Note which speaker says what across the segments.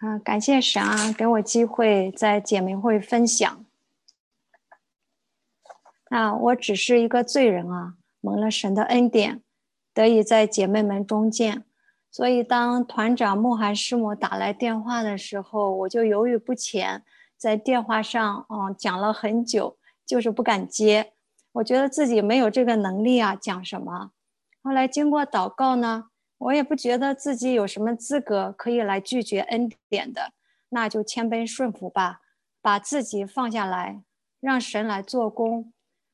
Speaker 1: 啊，感谢神啊，给我机会在姐妹会分享。啊，我只是一个罪人啊，蒙了神的恩典，得以在姐妹们中见。所以，当团长穆罕师母打来电话的时候，我就犹豫不前，在电话上嗯讲了很久，就是不敢接。我觉得自己没有这个能力啊，讲什么？后来经过祷告呢。我也不觉得自己有什么资格可以来拒绝恩典的，那就谦卑顺服吧，把自己放下来，让神来做工，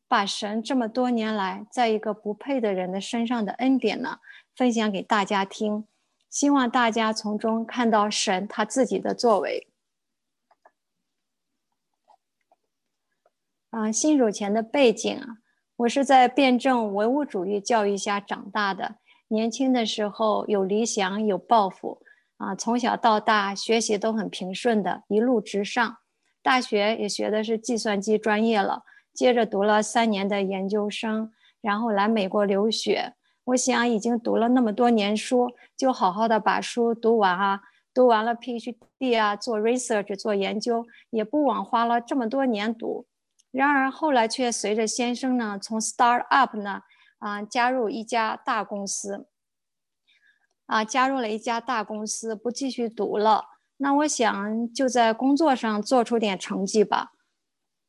Speaker 1: 把神这么多年来在一个不配的人的身上的恩典呢，分享给大家听，希望大家从中看到神他自己的作为。啊，新手前的背景啊，我是在辩证唯物主义教育下长大的。年轻的时候有理想有抱负啊，从小到大学习都很平顺的，一路直上。大学也学的是计算机专业了，接着读了三年的研究生，然后来美国留学。我想已经读了那么多年书，就好好的把书读完啊，读完了 PhD 啊，做 research 做研究，也不枉花了这么多年读。然而后来却随着先生呢，从 start up 呢。啊，加入一家大公司，啊，加入了一家大公司，不继续读了。那我想就在工作上做出点成绩吧。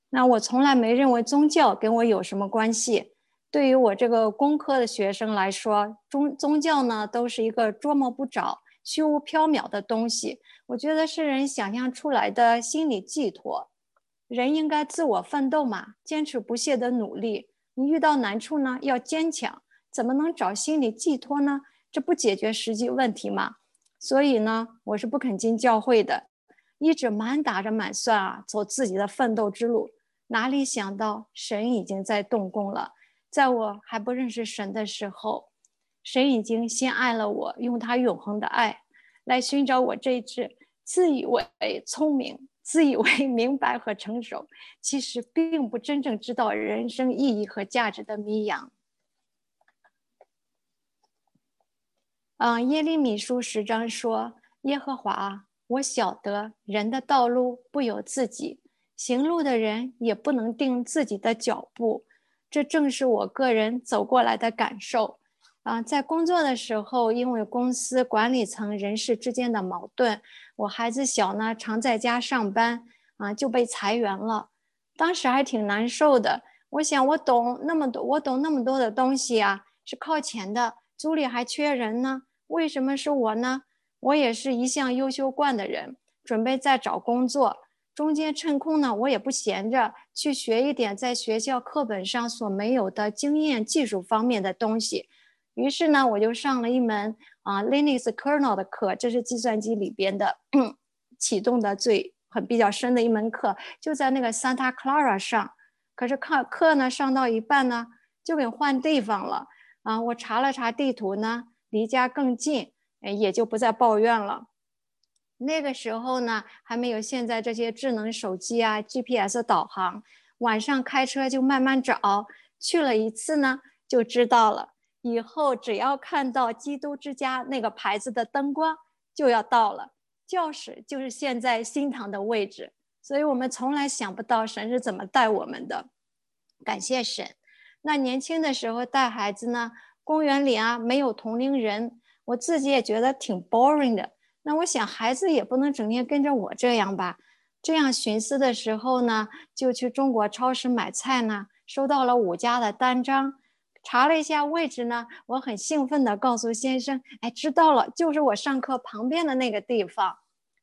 Speaker 1: 那我从来没认为宗教跟我有什么关系。对于我这个工科的学生来说，宗宗教呢都是一个捉摸不着、虚无缥缈的东西。我觉得是人想象出来的心理寄托。人应该自我奋斗嘛，坚持不懈的努力。你遇到难处呢，要坚强，怎么能找心理寄托呢？这不解决实际问题吗？所以呢，我是不肯进教会的，一直满打着满算啊，走自己的奋斗之路。哪里想到神已经在动工了，在我还不认识神的时候，神已经先爱了我，用他永恒的爱来寻找我这只自以为聪明。自以为 明白和成熟，其实并不真正知道人生意义和价值的迷羊。嗯，耶利米书十章说：“耶和华，我晓得人的道路不由自己，行路的人也不能定自己的脚步。”这正是我个人走过来的感受。啊，在工作的时候，因为公司管理层人事之间的矛盾，我孩子小呢，常在家上班，啊，就被裁员了。当时还挺难受的。我想，我懂那么多，我懂那么多的东西啊，是靠前的。组里还缺人呢，为什么是我呢？我也是一向优秀惯的人，准备再找工作，中间趁空呢，我也不闲着，去学一点在学校课本上所没有的经验、技术方面的东西。于是呢，我就上了一门啊 Linux kernel 的课，这是计算机里边的启动的最很比较深的一门课，就在那个 Santa Clara 上。可是课课呢上到一半呢，就给换地方了啊！我查了查地图呢，离家更近，也就不再抱怨了。那个时候呢，还没有现在这些智能手机啊，GPS 导航，晚上开车就慢慢找，去了一次呢，就知道了。以后只要看到基督之家那个牌子的灯光，就要到了。教室就是现在新堂的位置，所以我们从来想不到神是怎么带我们的。感谢神。那年轻的时候带孩子呢，公园里啊没有同龄人，我自己也觉得挺 boring 的。那我想孩子也不能整天跟着我这样吧。这样寻思的时候呢，就去中国超市买菜呢，收到了五家的单张。查了一下位置呢，我很兴奋地告诉先生：“哎，知道了，就是我上课旁边的那个地方。”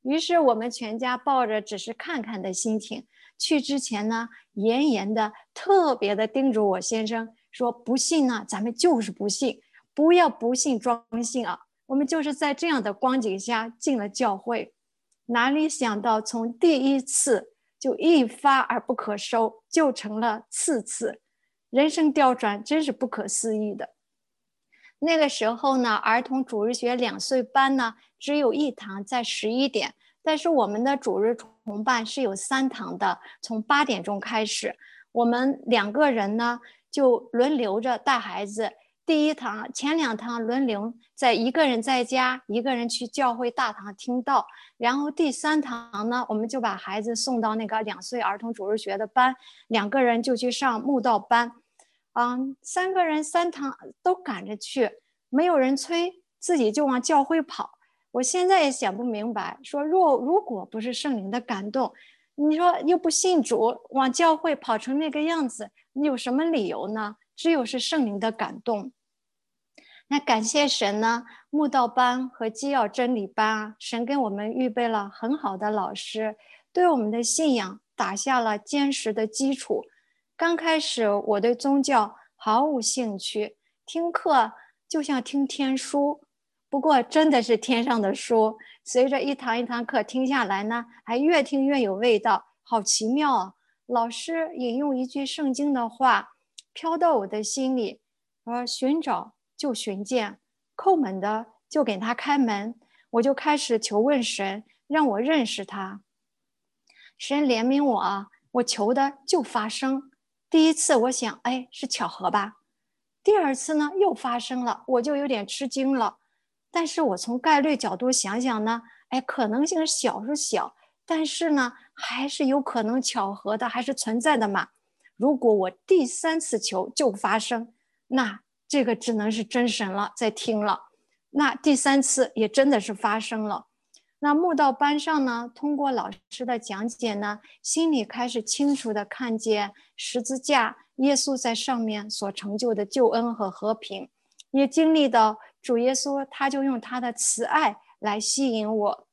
Speaker 1: 于是我们全家抱着只是看看的心情去。之前呢，严严的、特别的叮嘱我先生说：“不信呢，咱们就是不信，不要不信装信啊！”我们就是在这样的光景下进了教会，哪里想到从第一次就一发而不可收，就成了次次。人生调转真是不可思议的。那个时候呢，儿童主日学两岁班呢只有一堂在十一点，但是我们的主日同伴是有三堂的，从八点钟开始，我们两个人呢就轮流着带孩子，第一堂前两堂轮流，在一个人在家，一个人去教会大堂听到，然后第三堂呢，我们就把孩子送到那个两岁儿童主日学的班，两个人就去上慕道班，嗯，三个人三堂都赶着去，没有人催，自己就往教会跑。我现在也想不明白，说若如果不是圣灵的感动，你说又不信主，往教会跑成那个样子，你有什么理由呢？只有是圣灵的感动。那感谢神呢，慕道班和基要真理班啊，神给我们预备了很好的老师，对我们的信仰打下了坚实的基础。刚开始我对宗教毫无兴趣，听课就像听天书，不过真的是天上的书。随着一堂一堂课听下来呢，还越听越有味道，好奇妙啊！老师引用一句圣经的话。飘到我的心里，说寻找就寻见，叩门的就给他开门。我就开始求问神，让我认识他。神怜悯我啊，我求的就发生。第一次我想，哎，是巧合吧？第二次呢，又发生了，我就有点吃惊了。但是我从概率角度想想呢，哎，可能性小是小，但是呢，还是有可能巧合的，还是存在的嘛。如果我第三次求就发生，那这个只能是真神了，在听了。那第三次也真的是发生了。那慕道班上呢，通过老师的讲解呢，心里开始清楚的看见十字架，耶稣在上面所成就的救恩和和平，也经历到主耶稣，他就用他的慈爱来吸引我。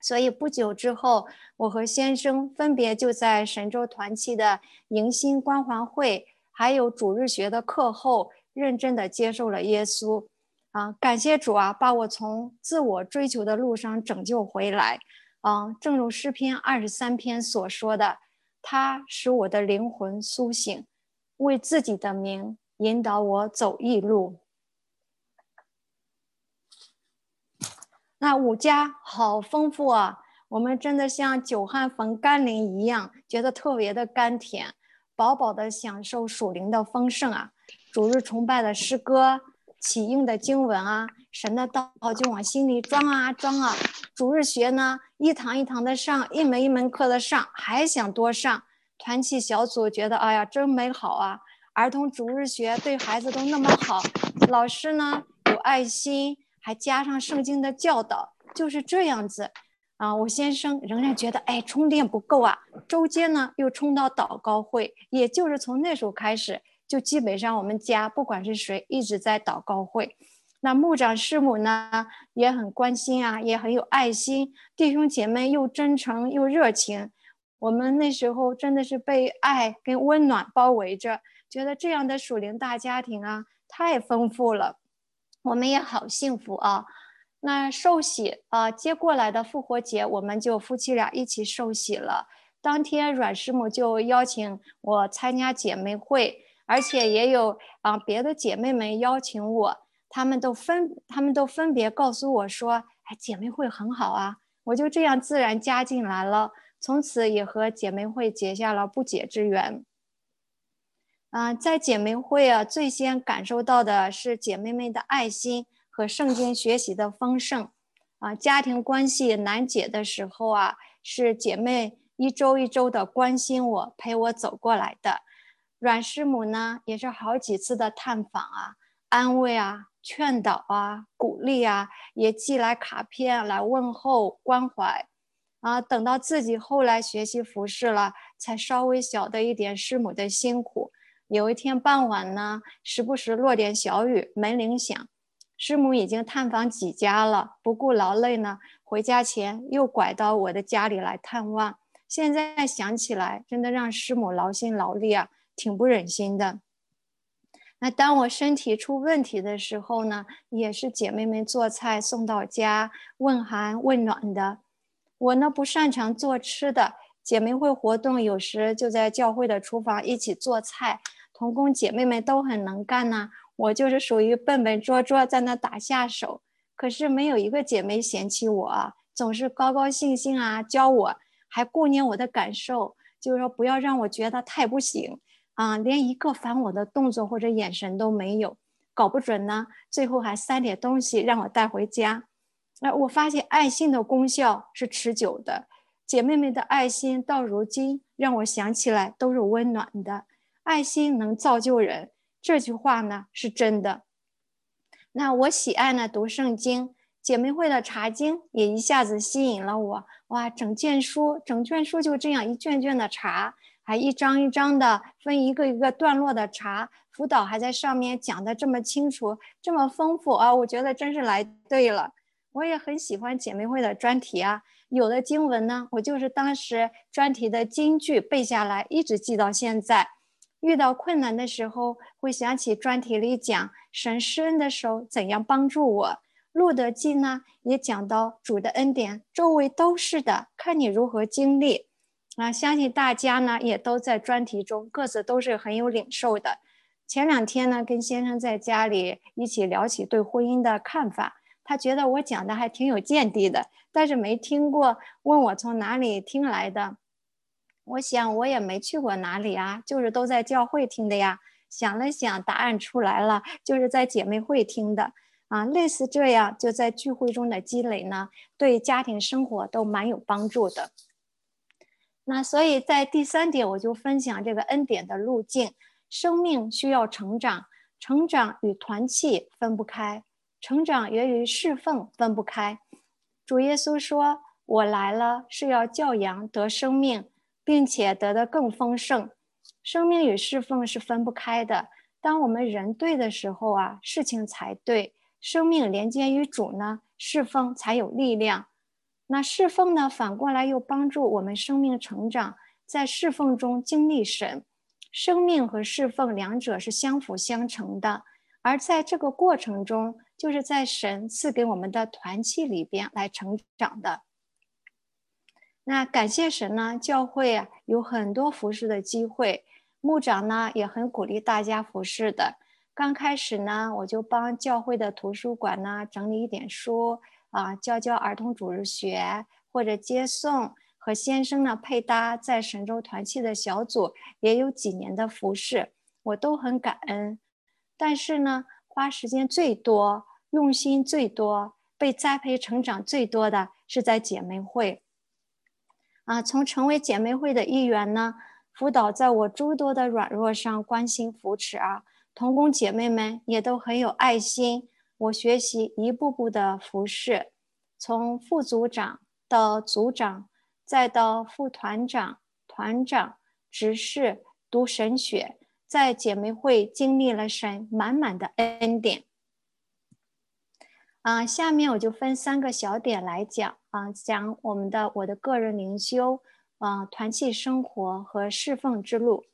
Speaker 1: 所以不久之后，我和先生分别就在神州团契的迎新关怀会，还有主日学的课后，认真的接受了耶稣。啊，感谢主啊，把我从自我追求的路上拯救回来。啊，正如诗篇二十三篇所说的，他使我的灵魂苏醒，为自己的名引导我走义路。那五家好丰富啊！我们真的像久旱逢甘霖一样，觉得特别的甘甜，饱饱的享受属灵的丰盛啊！主日崇拜的诗歌、启应的经文啊，神的道就往心里装啊装啊。主日学呢，一堂一堂的上，一门一门课的上，还想多上。团契小组觉得，哎呀，真美好啊！儿童主日学对孩子都那么好，老师呢有爱心。还加上圣经的教导，就是这样子啊。我先生仍然觉得，哎，充电不够啊。周间呢，又冲到祷告会，也就是从那时候开始，就基本上我们家不管是谁，一直在祷告会。那牧长师母呢，也很关心啊，也很有爱心，弟兄姐妹又真诚又热情。我们那时候真的是被爱跟温暖包围着，觉得这样的属灵大家庭啊，太丰富了。我们也好幸福啊！那受洗啊，接过来的复活节，我们就夫妻俩一起受洗了。当天阮师母就邀请我参加姐妹会，而且也有啊别的姐妹们邀请我，他们都分他们都分别告诉我说：“哎，姐妹会很好啊！”我就这样自然加进来了，从此也和姐妹会结下了不解之缘。啊，在姐妹会啊，最先感受到的是姐妹们的爱心和圣经学习的丰盛。啊，家庭关系难解的时候啊，是姐妹一周一周的关心我，陪我走过来的。阮师母呢，也是好几次的探访啊，安慰啊，劝导啊，鼓励啊，也寄来卡片来问候关怀。啊，等到自己后来学习服饰了，才稍微晓得一点师母的辛苦。有一天傍晚呢，时不时落点小雨，门铃响，师母已经探访几家了，不顾劳累呢，回家前又拐到我的家里来探望。现在想起来，真的让师母劳心劳力啊，挺不忍心的。那当我身体出问题的时候呢，也是姐妹们做菜送到家，问寒问暖的。我呢不擅长做吃的，姐妹会活动有时就在教会的厨房一起做菜。同工姐妹们都很能干呐，我就是属于笨笨拙拙，在那打下手。可是没有一个姐妹嫌弃我，总是高高兴兴啊，教我，还顾念我的感受，就是说不要让我觉得太不行啊。连一个烦我的动作或者眼神都没有，搞不准呢，最后还塞点东西让我带回家。那我发现爱心的功效是持久的，姐妹们的爱心到如今让我想起来都是温暖的。爱心能造就人，这句话呢是真的。那我喜爱呢读圣经，姐妹会的查经也一下子吸引了我。哇，整卷书，整卷书就这样一卷卷的查，还一张一张的分一个一个段落的查，辅导还在上面讲的这么清楚，这么丰富啊！我觉得真是来对了。我也很喜欢姐妹会的专题啊，有的经文呢，我就是当时专题的金句背下来，一直记到现在。遇到困难的时候，会想起专题里讲神施恩的手怎样帮助我。路德记呢也讲到主的恩典，周围都是的，看你如何经历。啊，相信大家呢也都在专题中各自都是很有领受的。前两天呢跟先生在家里一起聊起对婚姻的看法。他觉得我讲的还挺有见地的，但是没听过，问我从哪里听来的。我想我也没去过哪里啊，就是都在教会听的呀。想了想，答案出来了，就是在姐妹会听的啊。类似这样，就在聚会中的积累呢，对家庭生活都蛮有帮助的。那所以在第三点，我就分享这个恩典的路径。生命需要成长，成长与团契分不开。成长源于侍奉，分不开。主耶稣说：“我来了，是要教养得生命，并且得的更丰盛。生命与侍奉是分不开的。当我们人对的时候啊，事情才对。生命连接于主呢，侍奉才有力量。那侍奉呢，反过来又帮助我们生命成长，在侍奉中经历神。生命和侍奉两者是相辅相成的，而在这个过程中。”就是在神赐给我们的团契里边来成长的。那感谢神呢，教会啊有很多服侍的机会，牧长呢也很鼓励大家服侍的。刚开始呢，我就帮教会的图书馆呢整理一点书啊，教教儿童主日学或者接送，和先生呢配搭在神州团契的小组，也有几年的服侍，我都很感恩。但是呢，花时间最多。用心最多、被栽培成长最多的是在姐妹会啊！从成为姐妹会的一员呢，辅导在我诸多的软弱上关心扶持啊，同工姐妹们也都很有爱心。我学习一步步的服侍，从副组长到组长，再到副团长、团长、执事、读神学，在姐妹会经历了神满满的恩典。啊，下面我就分三个小点来讲啊，讲我们的我的个人灵修，啊，团契生活和侍奉之路。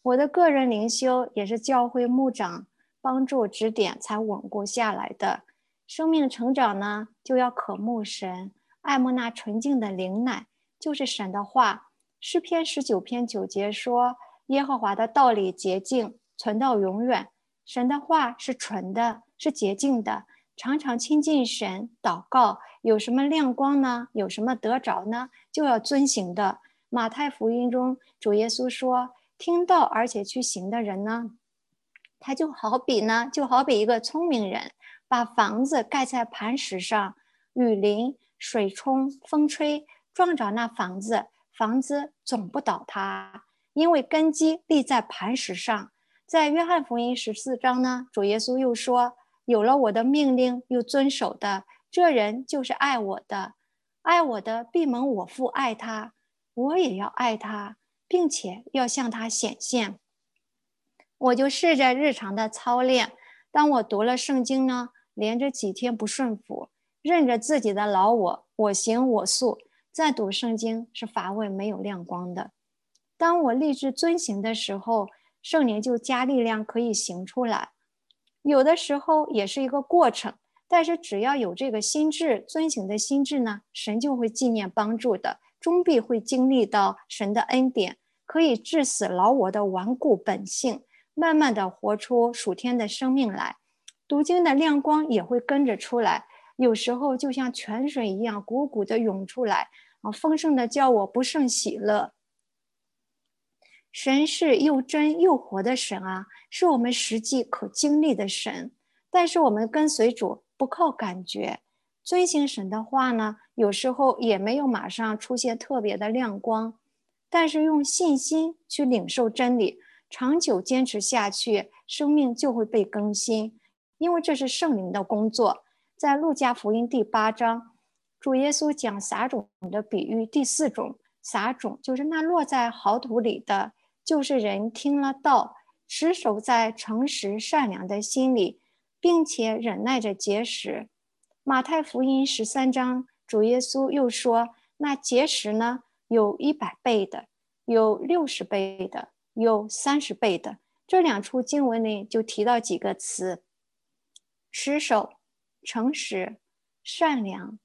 Speaker 1: 我的个人灵修也是教会牧长帮助指点才稳固下来的。生命成长呢，就要渴慕神，爱慕那纯净的灵奶，就是神的话。诗篇十九篇九节说：“耶和华的道理洁净，存到永远。”神的话是纯的，是洁净的。常常亲近神，祷告有什么亮光呢？有什么得着呢？就要遵行的。马太福音中，主耶稣说：“听到而且去行的人呢，他就好比呢，就好比一个聪明人，把房子盖在磐石上，雨淋、水冲、风吹，撞着那房子，房子总不倒塌，因为根基立在磐石上。”在约翰福音十四章呢，主耶稣又说。有了我的命令又遵守的，这人就是爱我的。爱我的必蒙我父爱他，我也要爱他，并且要向他显现。我就试着日常的操练。当我读了圣经呢，连着几天不顺服，认着自己的老我，我行我素。再读圣经是乏味没有亮光的。当我立志遵行的时候，圣灵就加力量，可以行出来。有的时候也是一个过程，但是只要有这个心智遵行的心智呢，神就会纪念帮助的，终必会经历到神的恩典，可以致死老我的顽固本性，慢慢的活出属天的生命来。读经的亮光也会跟着出来，有时候就像泉水一样汩汩的涌出来，啊，丰盛的叫我不胜喜乐。神是又真又活的神啊，是我们实际可经历的神。但是我们跟随主不靠感觉，遵行神的话呢，有时候也没有马上出现特别的亮光，但是用信心去领受真理，长久坚持下去，生命就会被更新，因为这是圣灵的工作。在路加福音第八章，主耶稣讲撒种的比喻，第四种撒种就是那落在好土里的，就是人听了道，持守在诚实善良的心里。并且忍耐着节食。马太福音十三章，主耶稣又说：“那节食呢，有一百倍的，有六十倍的，有三十倍的。”这两处经文里就提到几个词：持守、诚实、善良、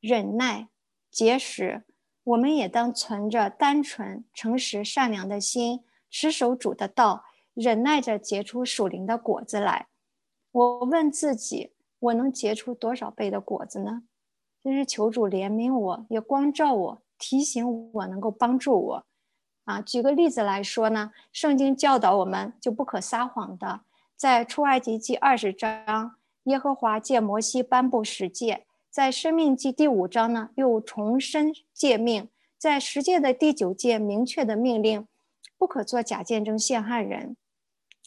Speaker 1: 忍耐、节食。我们也当存着单纯、诚实、善良的心，持守主的道，忍耐着结出属灵的果子来。我问自己，我能结出多少倍的果子呢？真是求主怜悯我，也光照我，提醒我，能够帮助我。啊，举个例子来说呢，圣经教导我们就不可撒谎的。在出埃及记二十章，耶和华借摩西颁布十诫；在生命记第五章呢，又重申诫命；在十诫的第九诫，明确的命令，不可做假见证陷害人。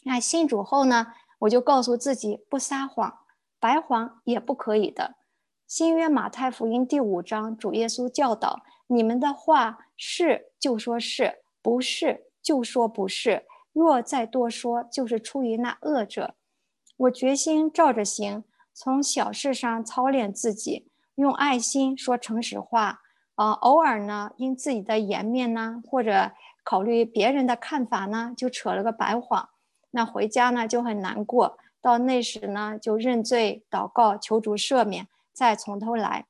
Speaker 1: 那信主后呢？我就告诉自己不撒谎，白谎也不可以的。新约马太福音第五章，主耶稣教导：你们的话是就说是不是就说不是，若再多说，就是出于那恶者。我决心照着行，从小事上操练自己，用爱心说诚实话。啊，偶尔呢，因自己的颜面呢，或者考虑别人的看法呢，就扯了个白谎。那回家呢就很难过，到那时呢就认罪祷告求主赦免，再从头来。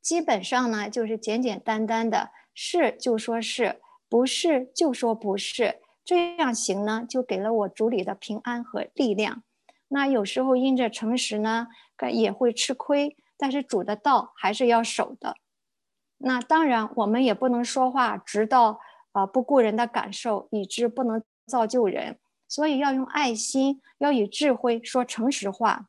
Speaker 1: 基本上呢就是简简单单的，是就说是不是就说不是，这样行呢就给了我主里的平安和力量。那有时候因着诚实呢，该也会吃亏，但是主的道还是要守的。那当然我们也不能说话直到啊不顾人的感受，以致不能造就人。所以要用爱心，要以智慧说诚实话。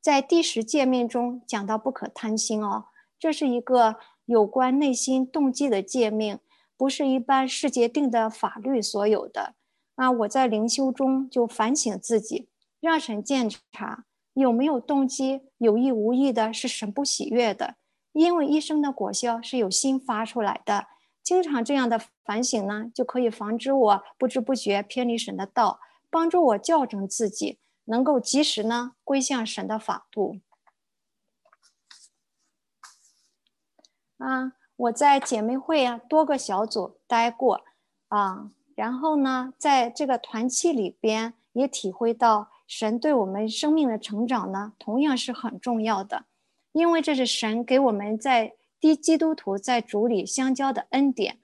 Speaker 1: 在第十诫命中讲到不可贪心哦，这是一个有关内心动机的诫命，不是一般世界定的法律所有的。那我在灵修中就反省自己，让神检查有没有动机，有意无意的是神不喜悦的，因为一生的果效是有心发出来的。经常这样的反省呢，就可以防止我不知不觉偏离神的道，帮助我校正自己，能够及时呢归向神的法度。啊，我在姐妹会啊多个小组待过啊，然后呢，在这个团契里边也体会到神对我们生命的成长呢，同样是很重要的，因为这是神给我们在。低基督徒在主里相交的恩典，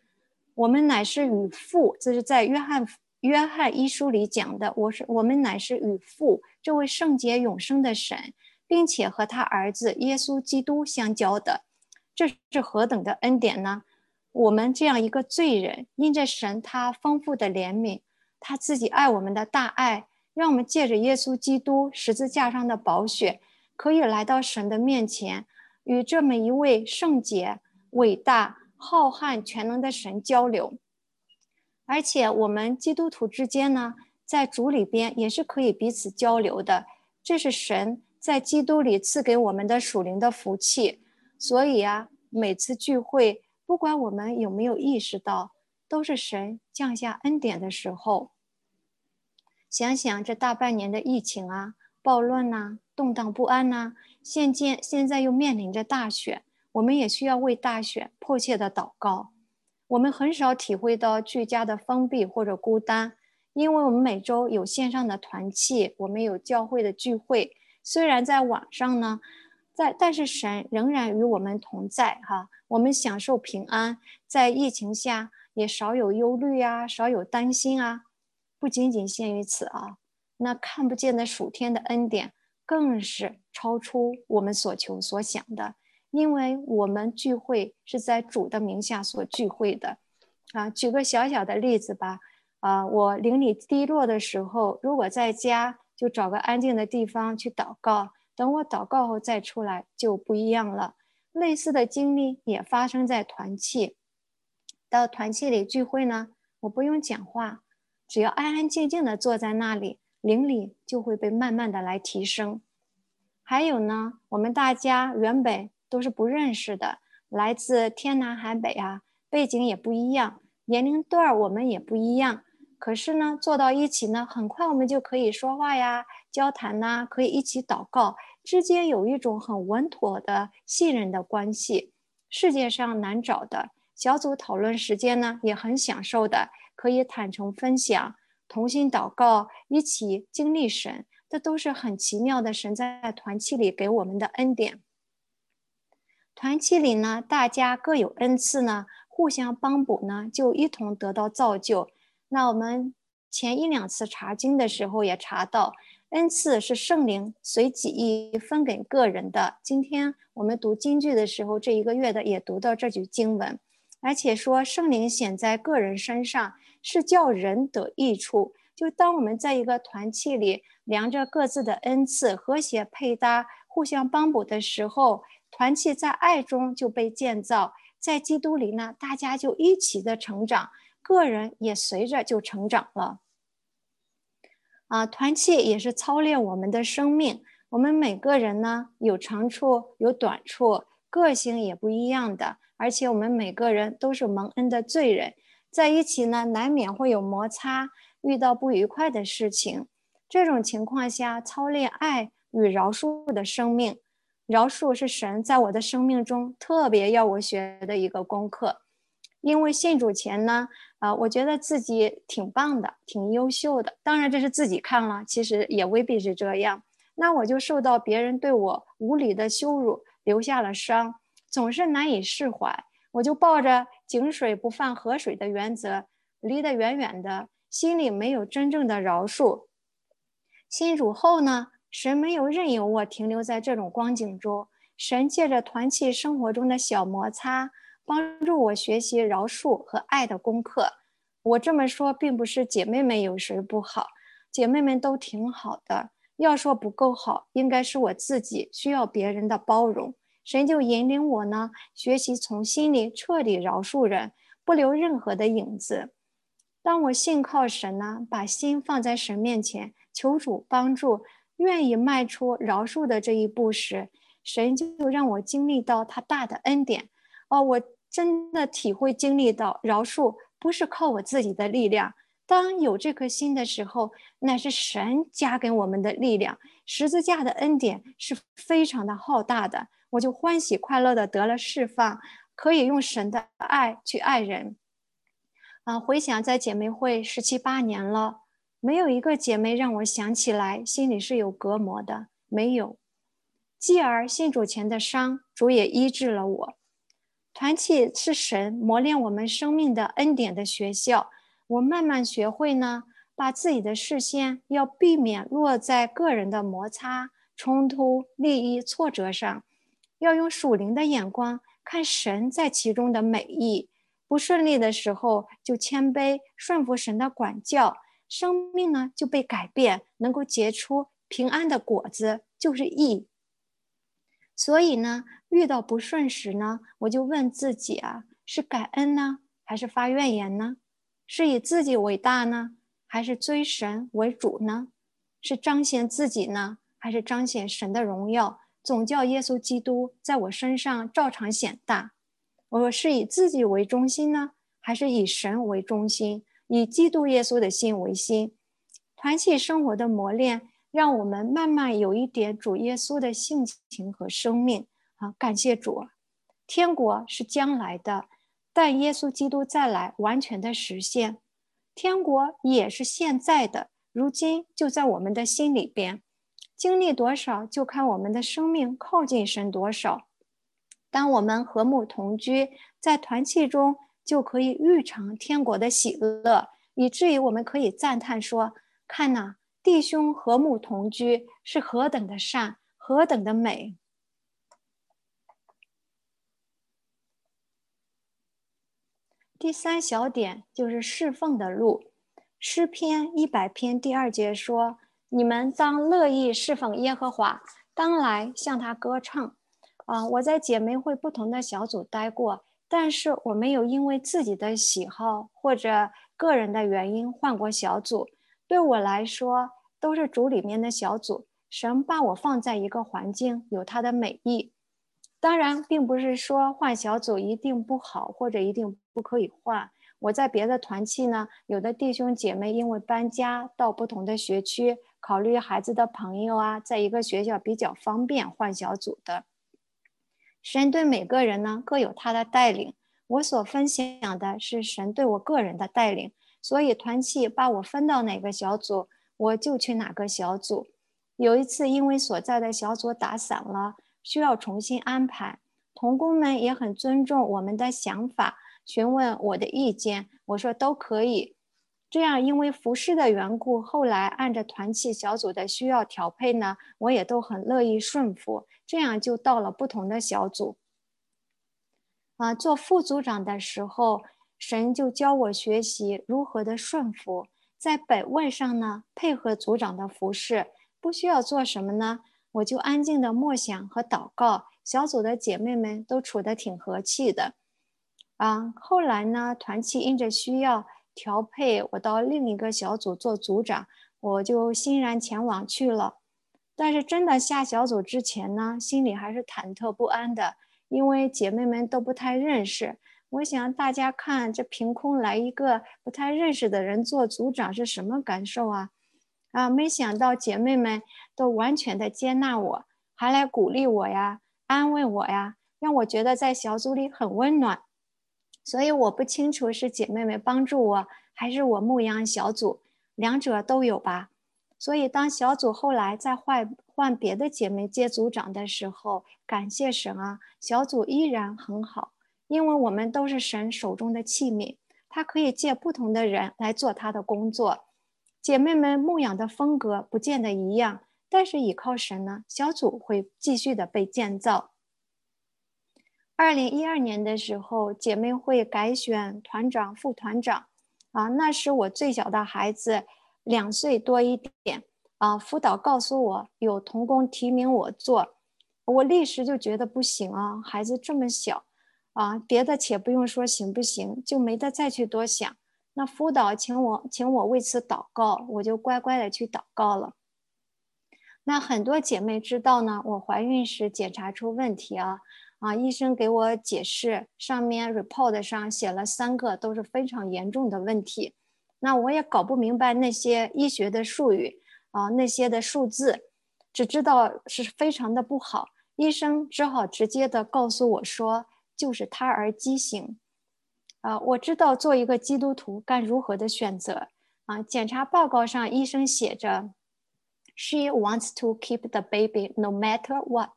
Speaker 1: 我们乃是与父，这是在约翰约翰一书里讲的。我是我们乃是与父这位圣洁永生的神，并且和他儿子耶稣基督相交的，这是何等的恩典呢？我们这样一个罪人，因着神他丰富的怜悯，他自己爱我们的大爱，让我们借着耶稣基督十字架上的宝血，可以来到神的面前。与这么一位圣洁、伟大、浩瀚、全能的神交流，而且我们基督徒之间呢，在主里边也是可以彼此交流的。这是神在基督里赐给我们的属灵的福气。所以啊，每次聚会，不管我们有没有意识到，都是神降下恩典的时候。想想这大半年的疫情啊，暴乱呐，动荡不安呐。现今现在又面临着大选，我们也需要为大选迫切的祷告。我们很少体会到居家的封闭或者孤单，因为我们每周有线上的团契，我们有教会的聚会。虽然在网上呢，在但是神仍然与我们同在哈。我们享受平安，在疫情下也少有忧虑啊，少有担心啊。不仅仅限于此啊，那看不见的属天的恩典。更是超出我们所求所想的，因为我们聚会是在主的名下所聚会的，啊，举个小小的例子吧，啊，我灵里低落的时候，如果在家就找个安静的地方去祷告。等我祷告后再出来就不一样了。类似的经历也发生在团契。到团契里聚会呢，我不用讲话，只要安安静静的坐在那里，灵里就会被慢慢的来提升。还有呢，我们大家原本都是不认识的，来自天南海北啊，背景也不一样，年龄段我们也不一样。可是呢，坐到一起呢，很快我们就可以说话呀、交谈呐，可以一起祷告，之间有一种很稳妥的信任的关系。世界上难找的小组讨论时间呢，也很享受的，可以坦诚分享，同心祷告，一起经历神。这都是很奇妙的，神在团契里给我们的恩典。团契里呢，大家各有恩赐呢，互相帮补呢，就一同得到造就。那我们前一两次查经的时候也查到，恩赐是圣灵随己意分给个人的。今天我们读京剧的时候，这一个月的也读到这句经文，而且说圣灵显在个人身上，是叫人得益处。就当我们在一个团契里，量着各自的恩赐，和谐配搭，互相帮补的时候，团契在爱中就被建造，在基督里呢，大家就一起的成长，个人也随着就成长了。啊，团契也是操练我们的生命。我们每个人呢，有长处，有短处，个性也不一样的，而且我们每个人都是蒙恩的罪人，在一起呢，难免会有摩擦。遇到不愉快的事情，这种情况下操练爱与饶恕的生命，饶恕是神在我的生命中特别要我学的一个功课。因为信主前呢，啊，我觉得自己挺棒的，挺优秀的。当然这是自己看了，其实也未必是这样。那我就受到别人对我无理的羞辱，留下了伤，总是难以释怀。我就抱着井水不犯河水的原则，离得远远的。心里没有真正的饶恕，信主后呢，神没有任由我停留在这种光景中。神借着团契生活中的小摩擦，帮助我学习饶恕和爱的功课。我这么说，并不是姐妹们有谁不好，姐妹们都挺好的。要说不够好，应该是我自己需要别人的包容。神就引领我呢，学习从心里彻底饶恕人，不留任何的影子。当我信靠神呢，把心放在神面前，求主帮助，愿意迈出饶恕的这一步时，神就让我经历到他大的恩典。哦，我真的体会经历到饶恕不是靠我自己的力量。当有这颗心的时候，乃是神加给我们的力量。十字架的恩典是非常的浩大的，我就欢喜快乐的得了释放，可以用神的爱去爱人。啊，回想在姐妹会十七八年了，没有一个姐妹让我想起来心里是有隔膜的，没有。继而信主前的伤，主也医治了我。团契是神磨练我们生命的恩典的学校，我慢慢学会呢，把自己的视线要避免落在个人的摩擦、冲突、利益、挫折上，要用属灵的眼光看神在其中的美意。不顺利的时候，就谦卑顺服神的管教，生命呢就被改变，能够结出平安的果子，就是义。所以呢，遇到不顺时呢，我就问自己啊：是感恩呢，还是发怨言呢？是以自己为大呢，还是追神为主呢？是彰显自己呢，还是彰显神的荣耀？总叫耶稣基督在我身上照常显大。我说是以自己为中心呢，还是以神为中心，以基督耶稣的心为心？团契生活的磨练，让我们慢慢有一点主耶稣的性情和生命。啊，感谢主！天国是将来的，但耶稣基督再来完全的实现。天国也是现在的，如今就在我们的心里边。经历多少，就看我们的生命靠近神多少。当我们和睦同居，在团契中就可以预尝天国的喜乐，以至于我们可以赞叹说：“看呐，弟兄和睦同居是何等的善，何等的美。”第三小点就是侍奉的路。诗篇一百篇第二节说：“你们当乐意侍奉耶和华，当来向他歌唱。啊，我在姐妹会不同的小组待过，但是我没有因为自己的喜好或者个人的原因换过小组。对我来说，都是主里面的小组。神把我放在一个环境，有他的美意。当然，并不是说换小组一定不好，或者一定不可以换。我在别的团契呢，有的弟兄姐妹因为搬家到不同的学区，考虑孩子的朋友啊，在一个学校比较方便换小组的。神对每个人呢各有他的带领，我所分享的是神对我个人的带领，所以团契把我分到哪个小组，我就去哪个小组。有一次因为所在的小组打散了，需要重新安排，童工们也很尊重我们的想法，询问我的意见，我说都可以。这样因为服饰的缘故，后来按着团契小组的需要调配呢，我也都很乐意顺服。这样就到了不同的小组，啊，做副组长的时候，神就教我学习如何的顺服，在本位上呢，配合组长的服饰，不需要做什么呢，我就安静的默想和祷告。小组的姐妹们都处得挺和气的，啊，后来呢，团契因着需要调配我到另一个小组做组长，我就欣然前往去了。但是真的下小组之前呢，心里还是忐忑不安的，因为姐妹们都不太认识。我想大家看这凭空来一个不太认识的人做组长是什么感受啊？啊，没想到姐妹们都完全的接纳我，还来鼓励我呀，安慰我呀，让我觉得在小组里很温暖。所以我不清楚是姐妹们帮助我，还是我牧羊小组，两者都有吧。所以，当小组后来再换换别的姐妹接组长的时候，感谢神啊，小组依然很好，因为我们都是神手中的器皿，他可以借不同的人来做他的工作。姐妹们牧养的风格不见得一样，但是倚靠神呢，小组会继续的被建造。二零一二年的时候，姐妹会改选团长、副团长，啊，那时我最小的孩子。两岁多一点啊，辅导告诉我有童工提名我做，我立时就觉得不行啊，孩子这么小啊，别的且不用说行不行，就没得再去多想。那辅导请我请我为此祷告，我就乖乖的去祷告了。那很多姐妹知道呢，我怀孕时检查出问题啊啊，医生给我解释，上面 report 上写了三个都是非常严重的问题。那我也搞不明白那些医学的术语啊，那些的数字，只知道是非常的不好。医生只好直接的告诉我说，就是胎儿畸形。啊，我知道做一个基督徒该如何的选择啊。检查报告上医生写着，She wants to keep the baby no matter what。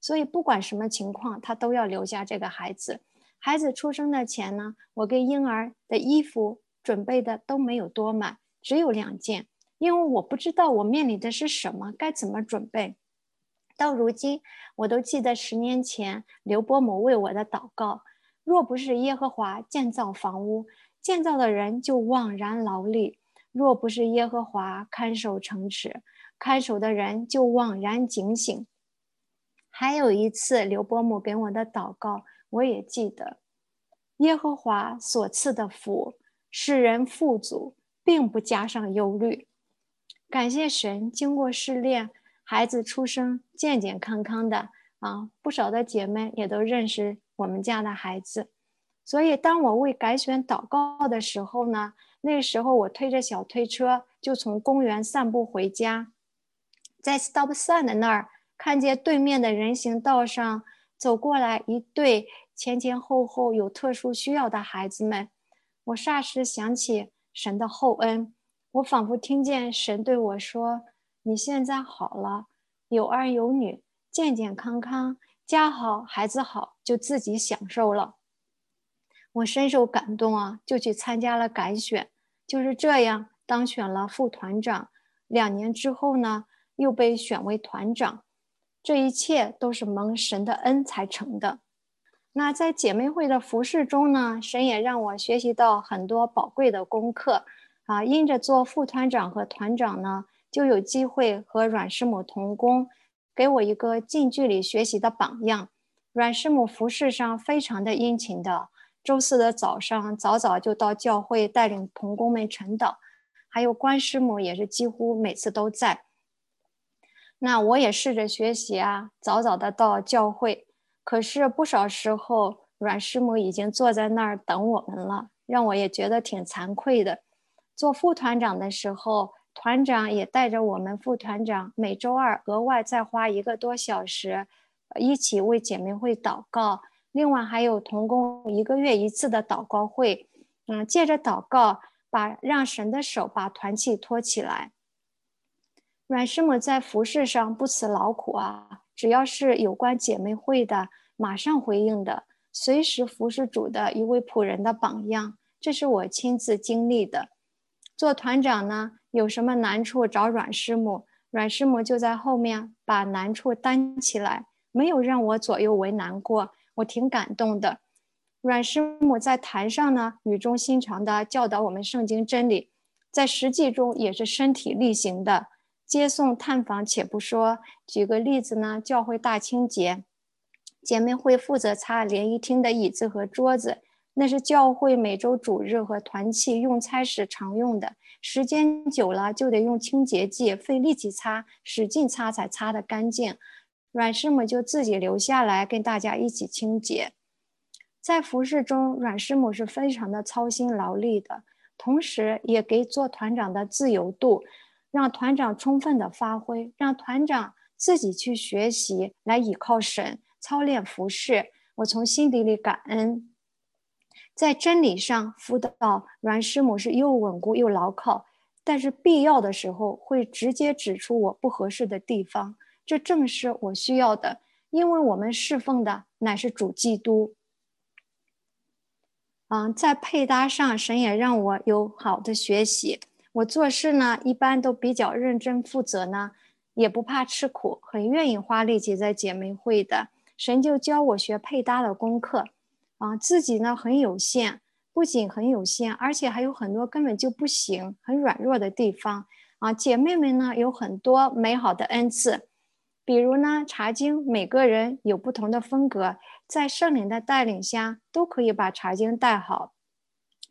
Speaker 1: 所以不管什么情况，她都要留下这个孩子。孩子出生的前呢，我给婴儿的衣服。准备的都没有多满，只有两件，因为我不知道我面临的是什么，该怎么准备。到如今，我都记得十年前刘伯母为我的祷告：若不是耶和华建造房屋，建造的人就枉然劳力；若不是耶和华看守城池，看守的人就枉然警醒。还有一次，刘伯母给我的祷告，我也记得：耶和华所赐的福。使人富足，并不加上忧虑。感谢神，经过试炼，孩子出生健健康康的啊！不少的姐妹也都认识我们家的孩子。所以，当我为改选祷告的时候呢，那时候我推着小推车就从公园散步回家，在 Stop Sign 的那儿看见对面的人行道上走过来一对前前后后有特殊需要的孩子们。我霎时想起神的厚恩，我仿佛听见神对我说：“你现在好了，有儿有女，健健康康，家好孩子好，就自己享受了。”我深受感动啊，就去参加了改选，就是这样当选了副团长。两年之后呢，又被选为团长。这一切都是蒙神的恩才成的。那在姐妹会的服饰中呢，神也让我学习到很多宝贵的功课啊。因着做副团长和团长呢，就有机会和阮师母同工，给我一个近距离学习的榜样。阮师母服饰上非常的殷勤的，周四的早上早早就到教会带领童工们晨祷，还有关师母也是几乎每次都在。那我也试着学习啊，早早的到教会，可是不少时候阮师母已经坐在那儿等我们了，让我也觉得挺惭愧的。做副团长的时候，团长也带着我们副团长每周二额外再花一个多小时。一起为姐妹会祷告，另外还有同工一个月一次的祷告会，嗯，借着祷告，把让神的手把团契托起来。阮师母在服饰上不辞劳苦啊，只要是有关姐妹会的，马上回应的，随时服侍主的一位仆人的榜样，这是我亲自经历的。做团长呢，有什么难处找阮师母，阮师母就在后面把难处担起来。没有让我左右为难过，我挺感动的。阮师母在坛上呢，语重心长地教导我们圣经真理，在实际中也是身体力行的接送探访。且不说，举个例子呢，教会大清洁，姐妹会负责擦联谊厅的椅子和桌子，那是教会每周主日和团契用餐时常用的。时间久了，就得用清洁剂，费力气擦，使劲擦才擦得干净。阮师母就自己留下来跟大家一起清洁，在服饰中，阮师母是非常的操心劳力的，同时也给做团长的自由度，让团长充分的发挥，让团长自己去学习，来倚靠神操练服饰。我从心底里感恩，在真理上辅导阮师母是又稳固又牢靠，但是必要的时候会直接指出我不合适的地方。这正是我需要的，因为我们侍奉的乃是主基督。嗯，在配搭上，神也让我有好的学习。我做事呢，一般都比较认真负责呢，也不怕吃苦，很愿意花力气在姐妹会的。神就教我学配搭的功课。啊，自己呢很有限，不仅很有限，而且还有很多根本就不行、很软弱的地方。啊，姐妹们呢有很多美好的恩赐。比如呢，茶经每个人有不同的风格，在圣灵的带领下，都可以把茶经带好。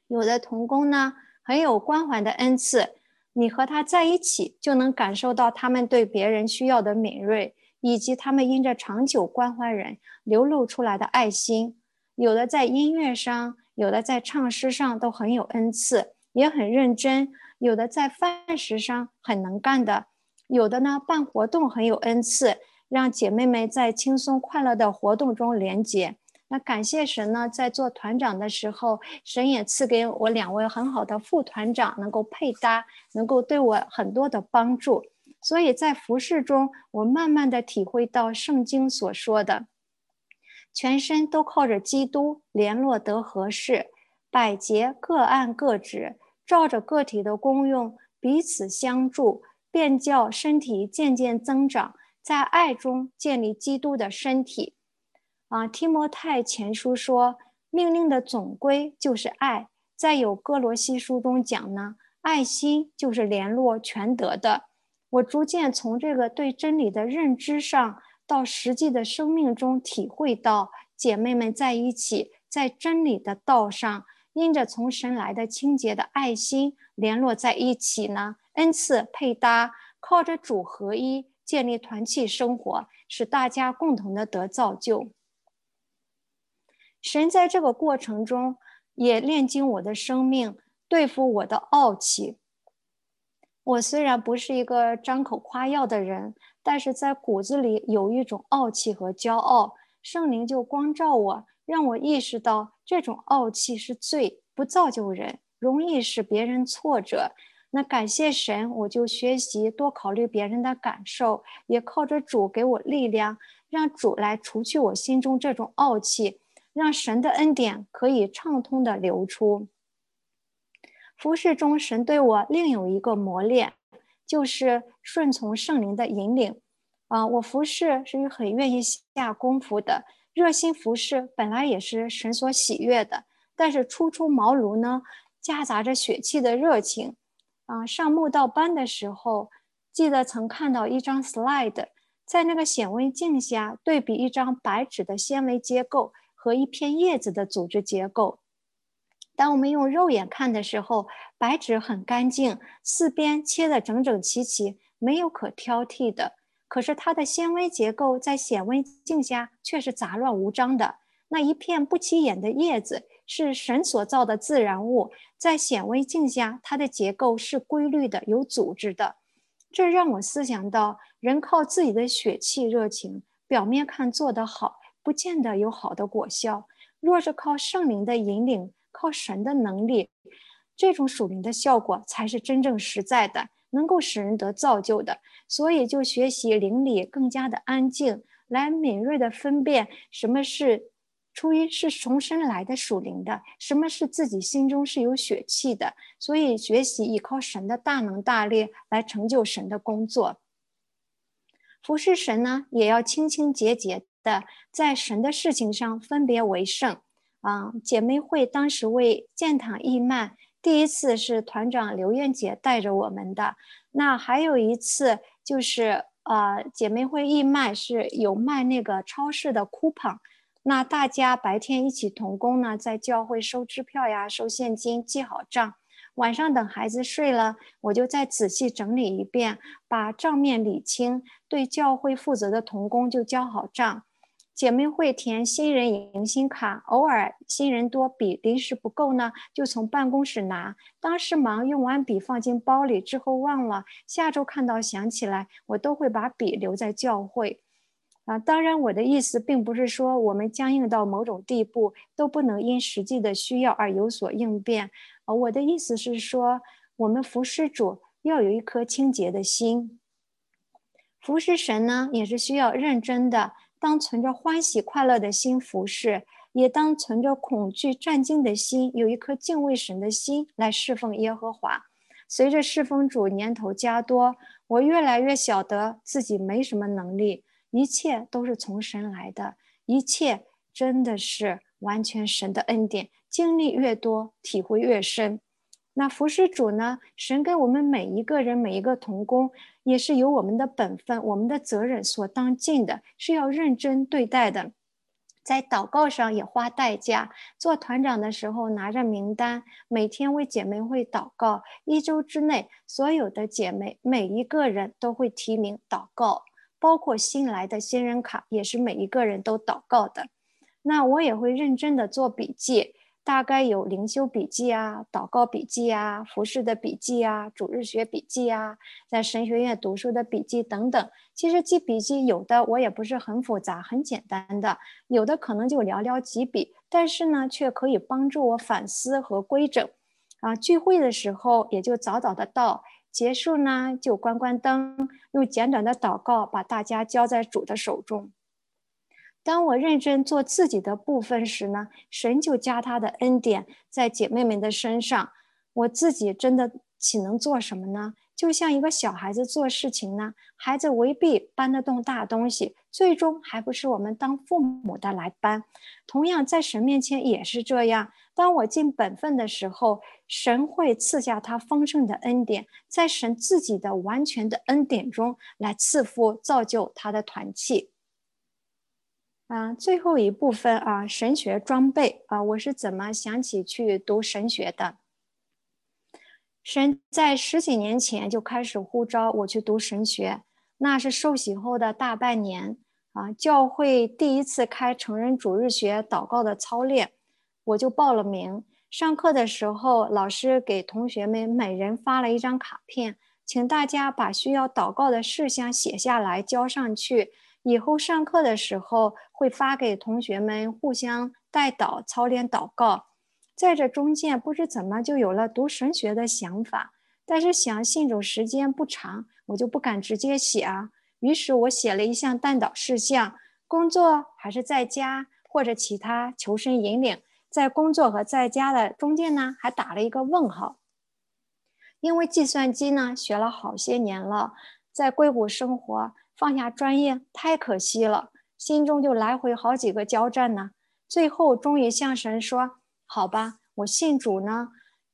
Speaker 1: 有的童工呢，很有关怀的恩赐，你和他在一起，就能感受到他们对别人需要的敏锐，以及他们因着长久关怀人流露出来的爱心。有的在音乐上，有的在唱诗上都很有恩赐，也很认真；有的在饭食上很能干的。有的呢，办活动很有恩赐，让姐妹们在轻松快乐的活动中连结。那感谢神呢，在做团长的时候，神也赐给我两位很好的副团长，能够配搭，能够对我很多的帮助。所以在服饰中，我慢慢的体会到圣经所说的，全身都靠着基督联络得合适，百节各按各职，照着个体的功用彼此相助。便叫身体渐渐增长，在爱中建立基督的身体。啊，提摩太前书说，命令的总归就是爱。在有哥罗西书中讲呢，爱心就是联络全德的。我逐渐从这个对真理的认知上，到实际的生命中体会到，姐妹们在一起，在真理的道上，因着从神来的清洁的爱心联络在一起呢。恩赐配搭，靠着主合一建立团契生活，使大家共同的得造就。神在这个过程中也炼精我的生命，对付我的傲气。我虽然不是一个张口夸耀的人，但是在骨子里有一种傲气和骄傲。圣灵就光照我，让我意识到这种傲气是罪，不造就人，容易使别人挫折。那感谢神，我就学习多考虑别人的感受，也靠着主给我力量，让主来除去我心中这种傲气，让神的恩典可以畅通的流出。服饰中，神对我另有一个磨练，就是顺从圣灵的引领。啊，我服侍是很愿意下功夫的，热心服侍本来也是神所喜悦的，但是初出茅庐呢，夹杂着血气的热情。啊，上慕道班的时候，记得曾看到一张 slide，在那个显微镜下对比一张白纸的纤维结构和一片叶子的组织结构。当我们用肉眼看的时候，白纸很干净，四边切得整整齐齐，没有可挑剔的。可是它的纤维结构在显微镜下却是杂乱无章的。那一片不起眼的叶子是神所造的自然物，在显微镜下，它的结构是规律的、有组织的。这让我思想到，人靠自己的血气热情，表面看做得好，不见得有好的果效。若是靠圣灵的引领，靠神的能力，这种属灵的效果才是真正实在的。能够使人得造就的，所以就学习灵里更加的安静，来敏锐的分辨什么是出于是从生来的属灵的，什么是自己心中是有血气的。所以学习依靠神的大能大力来成就神的工作。服侍神呢，也要清清洁洁的，在神的事情上分别为圣。啊，姐妹会当时为建堂义卖。第一次是团长刘艳姐带着我们的，那还有一次就是呃姐妹会义卖是有卖那个超市的 coupon，那大家白天一起同工呢，在教会收支票呀、收现金、记好账，晚上等孩子睡了，我就再仔细整理一遍，把账面理清，对教会负责的同工就交好账。姐妹会填新人迎新卡，偶尔新人多，笔临时不够呢，就从办公室拿。当时忙用完笔放进包里之后忘了，下周看到想起来，我都会把笔留在教会。啊，当然我的意思并不是说我们僵硬到某种地步都不能因实际的需要而有所应变。呃，我的意思是说，我们服侍主要有一颗清洁的心，服侍神呢也是需要认真的。当存着欢喜快乐的心服侍，也当存着恐惧战惊的心，有一颗敬畏神的心来侍奉耶和华。随着侍奉主年头加多，我越来越晓得自己没什么能力，一切都是从神来的，一切真的是完全神的恩典。经历越多，体会越深。那服侍主呢？神给我们每一个人、每一个童工，也是由我们的本分、我们的责任所当尽的，是要认真对待的。在祷告上也花代价。做团长的时候，拿着名单，每天为姐妹会祷告。一周之内，所有的姐妹每一个人都会提名祷告，包括新来的新人卡，也是每一个人都祷告的。那我也会认真的做笔记。大概有灵修笔记啊、祷告笔记啊、服饰的笔记啊、主日学笔记啊，在神学院读书的笔记等等。其实记笔记有的我也不是很复杂、很简单的，有的可能就寥寥几笔，但是呢，却可以帮助我反思和规整。啊，聚会的时候也就早早的到，结束呢就关关灯，用简短的祷告把大家交在主的手中。当我认真做自己的部分时呢，神就加他的恩典在姐妹们的身上。我自己真的岂能做什么呢？就像一个小孩子做事情呢，孩子未必搬得动大东西，最终还不是我们当父母的来搬。同样，在神面前也是这样。当我尽本分的时候，神会赐下他丰盛的恩典，在神自己的完全的恩典中来赐福造就他的团契。啊，最后一部分啊，神学装备啊，我是怎么想起去读神学的？神在十几年前就开始呼召我去读神学，那是受洗后的大半年啊，教会第一次开成人主日学祷告的操练，我就报了名。上课的时候，老师给同学们每人发了一张卡片，请大家把需要祷告的事项写下来交上去。以后上课的时候会发给同学们互相代祷操练祷告，在这中间不知怎么就有了读神学的想法，但是想信主时间不长，我就不敢直接写啊。于是我写了一项代祷事项：工作还是在家或者其他求神引领，在工作和在家的中间呢，还打了一个问号。因为计算机呢学了好些年了，在硅谷生活。放下专业太可惜了，心中就来回好几个交战呢。最后终于向神说：“好吧，我信主呢，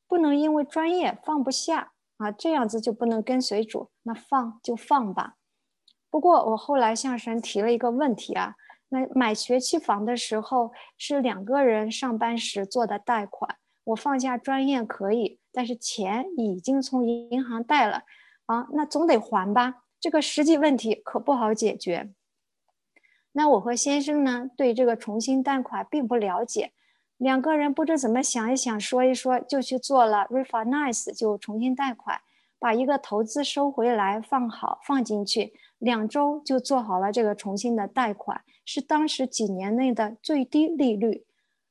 Speaker 1: 不能因为专业放不下啊，这样子就不能跟随主，那放就放吧。不过我后来向神提了一个问题啊，那买学区房的时候是两个人上班时做的贷款，我放下专业可以，但是钱已经从银行贷了啊，那总得还吧？这个实际问题可不好解决。那我和先生呢，对这个重新贷款并不了解。两个人不知怎么想一想，说一说，就去做了 refinance，就重新贷款，把一个投资收回来，放好放进去，两周就做好了这个重新的贷款，是当时几年内的最低利率，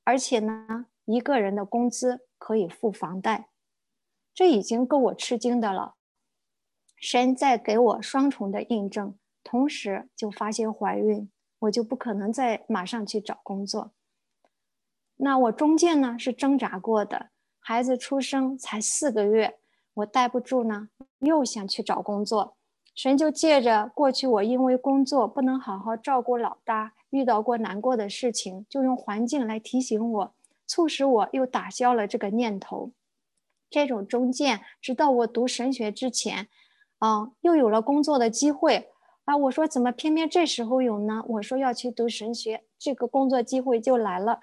Speaker 1: 而且呢，一个人的工资可以付房贷，这已经够我吃惊的了。神在给我双重的印证，同时就发现怀孕，我就不可能再马上去找工作。那我中间呢是挣扎过的，孩子出生才四个月，我待不住呢，又想去找工作。神就借着过去我因为工作不能好好照顾老大，遇到过难过的事情，就用环境来提醒我，促使我又打消了这个念头。这种中间，直到我读神学之前，啊，又有了工作的机会啊。我说怎么偏偏这时候有呢？我说要去读神学，这个工作机会就来了。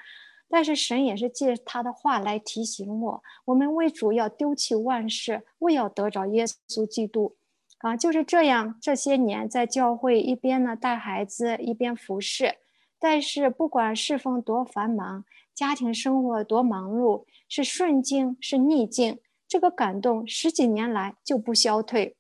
Speaker 1: 但是神也是借他的话来提醒我：我们为主要丢弃万事，为要得着耶稣基督。啊，就是这样。这些年在教会一边呢带孩子，一边服侍。但是不管侍奉多繁忙，家庭生活多忙碌，是顺境是逆境，这个感动十几年来就不消退。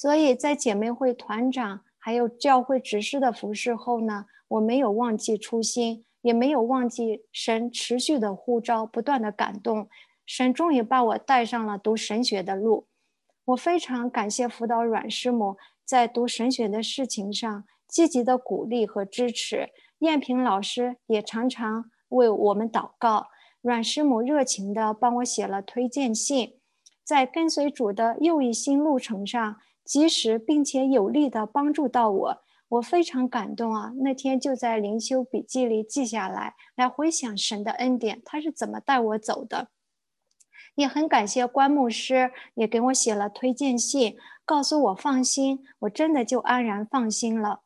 Speaker 1: 所以在姐妹会团长还有教会执事的服侍后呢，我没有忘记初心。也没有忘记神持续的呼召，不断的感动，神终于把我带上了读神学的路。我非常感谢辅导阮师母在读神学的事情上积极的鼓励和支持，燕平老师也常常为我们祷告，阮师母热情的帮我写了推荐信，在跟随主的又一新路程上，及时并且有力的帮助到我。我非常感动啊！那天就在灵修笔记里记下来，来回想神的恩典，他是怎么带我走的。也很感谢关牧师，也给我写了推荐信，告诉我放心，我真的就安然放心了。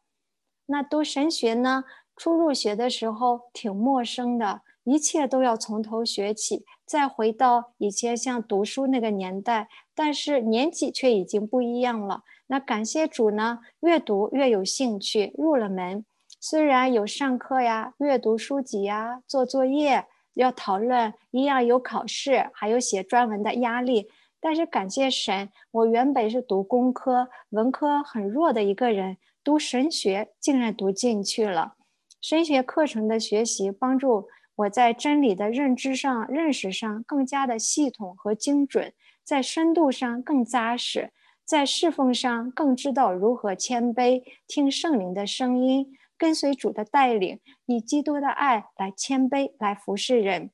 Speaker 1: 那读神学呢？初入学的时候挺陌生的，一切都要从头学起，再回到以前像读书那个年代，但是年纪却已经不一样了。那感谢主呢，越读越有兴趣，入了门。虽然有上课呀、阅读书籍呀、做作业、要讨论，一样有考试，还有写专文的压力。但是感谢神，我原本是读工科、文科很弱的一个人，读神学竟然读进去了。神学课程的学习，帮助我在真理的认知上、认识上更加的系统和精准，在深度上更扎实。在侍奉上更知道如何谦卑，听圣灵的声音，跟随主的带领，以基督的爱来谦卑来服侍人。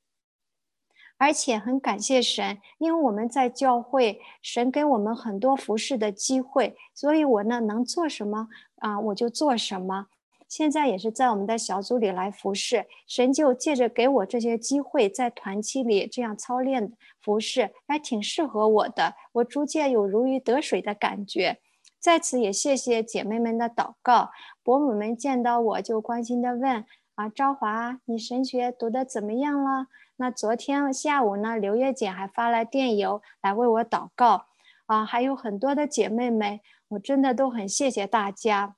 Speaker 1: 而且很感谢神，因为我们在教会，神给我们很多服侍的机会，所以我呢能做什么啊，我就做什么。现在也是在我们的小组里来服侍，神就借着给我这些机会，在团契里这样操练服侍，还挺适合我的。我逐渐有如鱼得水的感觉。在此也谢谢姐妹们的祷告，伯母们见到我就关心的问：啊，昭华，你神学读的怎么样了？那昨天下午呢，刘月姐还发来电邮来为我祷告。啊，还有很多的姐妹们，我真的都很谢谢大家。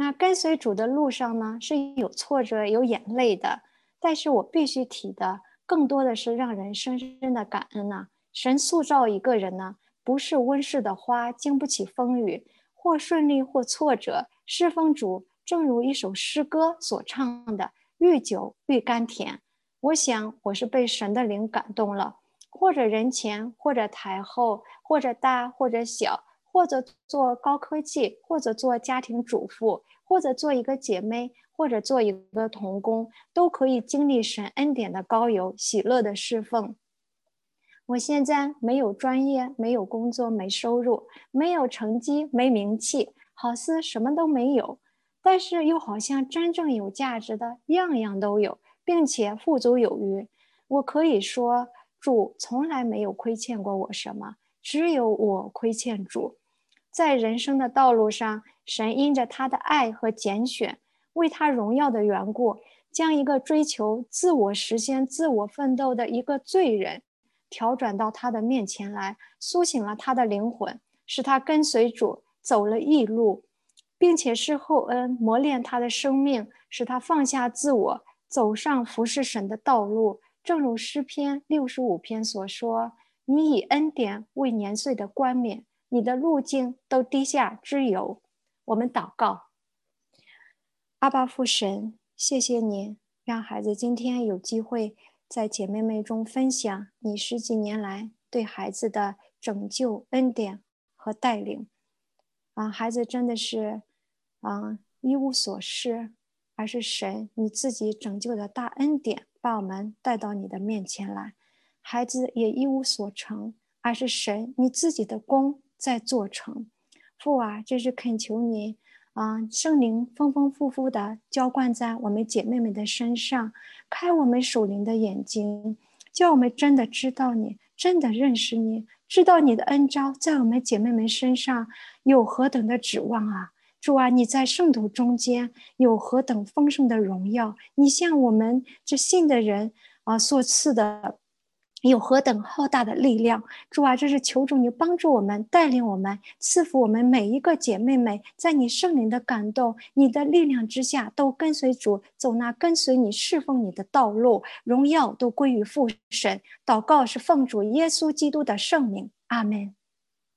Speaker 1: 那跟随主的路上呢，是有挫折、有眼泪的。但是我必须提的，更多的是让人深深的感恩呐。神塑造一个人呢，不是温室的花，经不起风雨，或顺利或挫折。侍奉主，正如一首诗歌所唱的：“愈久愈甘甜。”我想，我是被神的灵感动了，或者人前，或者台后，或者大，或者小。或者做高科技，或者做家庭主妇，或者做一个姐妹，或者做一个童工，都可以经历神恩典的高油，喜乐的侍奉。我现在没有专业，没有工作，没收入，没有成绩，没名气，好似什么都没有，但是又好像真正有价值的样样都有，并且富足有余。我可以说，主从来没有亏欠过我什么。只有我亏欠主。在人生的道路上，神因着他的爱和拣选，为他荣耀的缘故，将一个追求自我实现、自我奋斗的一个罪人，调转到他的面前来，苏醒了他的灵魂，使他跟随主走了异路，并且是厚恩磨练他的生命，使他放下自我，走上服侍神的道路。正如诗篇六十五篇所说：“你以恩典为年岁的冠冕。”你的路径都低下之油，我们祷告，阿爸父神，谢谢你让孩子今天有机会在姐妹们中分享你十几年来对孩子的拯救恩典和带领。啊，孩子真的是啊一无所失，而是神你自己拯救的大恩典把我们带到你的面前来。孩子也一无所成，而是神你自己的功。在做成，父啊，这是恳求你啊，圣灵丰丰富富的浇灌在我们姐妹们的身上，开我们属灵的眼睛，叫我们真的知道你，真的认识你，知道你的恩招在我们姐妹们身上有何等的指望啊！主啊，你在圣徒中间有何等丰盛的荣耀？你向我们这信的人啊所赐的。有何等浩大的力量，主啊，这是求主你帮助我们，带领我们，赐福我们每一个姐妹们，在你圣灵的感动、你的力量之下，都跟随主走那跟随你、侍奉你的道路，荣耀都归于父神。祷告是奉主耶稣基督的圣名，阿门。